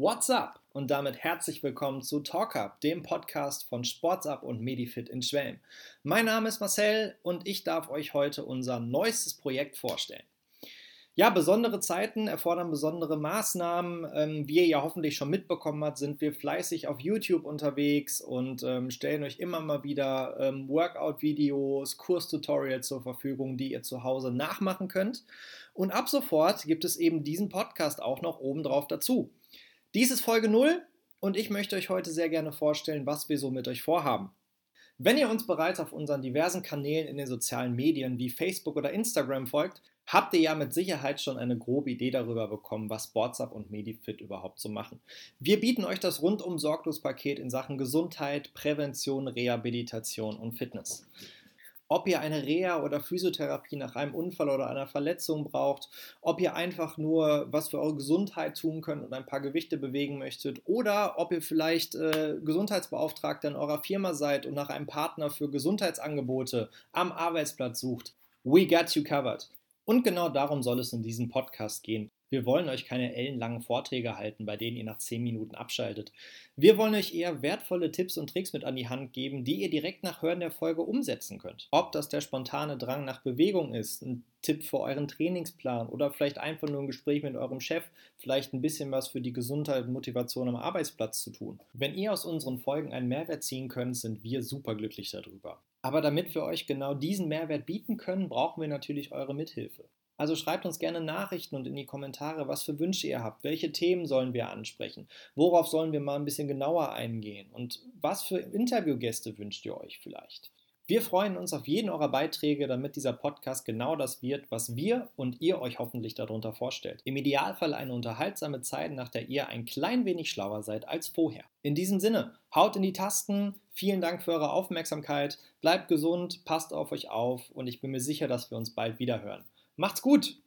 What's up? Und damit herzlich willkommen zu Talk Up, dem Podcast von Sportsup und Medifit in Schwelm. Mein Name ist Marcel und ich darf euch heute unser neuestes Projekt vorstellen. Ja, besondere Zeiten erfordern besondere Maßnahmen. Ähm, wie ihr ja hoffentlich schon mitbekommen habt, sind wir fleißig auf YouTube unterwegs und ähm, stellen euch immer mal wieder ähm, Workout-Videos, Kurstutorials zur Verfügung, die ihr zu Hause nachmachen könnt. Und ab sofort gibt es eben diesen Podcast auch noch obendrauf dazu. Dies ist Folge 0 und ich möchte euch heute sehr gerne vorstellen, was wir so mit euch vorhaben. Wenn ihr uns bereits auf unseren diversen Kanälen in den sozialen Medien wie Facebook oder Instagram folgt, habt ihr ja mit Sicherheit schon eine grobe Idee darüber bekommen, was SportsUp und Medifit überhaupt so machen. Wir bieten euch das rundum sorglos Paket in Sachen Gesundheit, Prävention, Rehabilitation und Fitness ob ihr eine Reha oder Physiotherapie nach einem Unfall oder einer Verletzung braucht, ob ihr einfach nur was für eure Gesundheit tun könnt und ein paar Gewichte bewegen möchtet oder ob ihr vielleicht äh, Gesundheitsbeauftragter in eurer Firma seid und nach einem Partner für Gesundheitsangebote am Arbeitsplatz sucht. We got you covered. Und genau darum soll es in diesem Podcast gehen. Wir wollen euch keine ellenlangen Vorträge halten, bei denen ihr nach 10 Minuten abschaltet. Wir wollen euch eher wertvolle Tipps und Tricks mit an die Hand geben, die ihr direkt nach Hören der Folge umsetzen könnt. Ob das der spontane Drang nach Bewegung ist, ein Tipp für euren Trainingsplan oder vielleicht einfach nur ein Gespräch mit eurem Chef, vielleicht ein bisschen was für die Gesundheit und Motivation am Arbeitsplatz zu tun. Wenn ihr aus unseren Folgen einen Mehrwert ziehen könnt, sind wir superglücklich darüber. Aber damit wir euch genau diesen Mehrwert bieten können, brauchen wir natürlich eure Mithilfe. Also schreibt uns gerne Nachrichten und in die Kommentare, was für Wünsche ihr habt, welche Themen sollen wir ansprechen, worauf sollen wir mal ein bisschen genauer eingehen und was für Interviewgäste wünscht ihr euch vielleicht. Wir freuen uns auf jeden eurer Beiträge, damit dieser Podcast genau das wird, was wir und ihr euch hoffentlich darunter vorstellt. Im Idealfall eine unterhaltsame Zeit, nach der ihr ein klein wenig schlauer seid als vorher. In diesem Sinne, haut in die Tasten, vielen Dank für eure Aufmerksamkeit, bleibt gesund, passt auf euch auf und ich bin mir sicher, dass wir uns bald wieder hören. Macht's gut!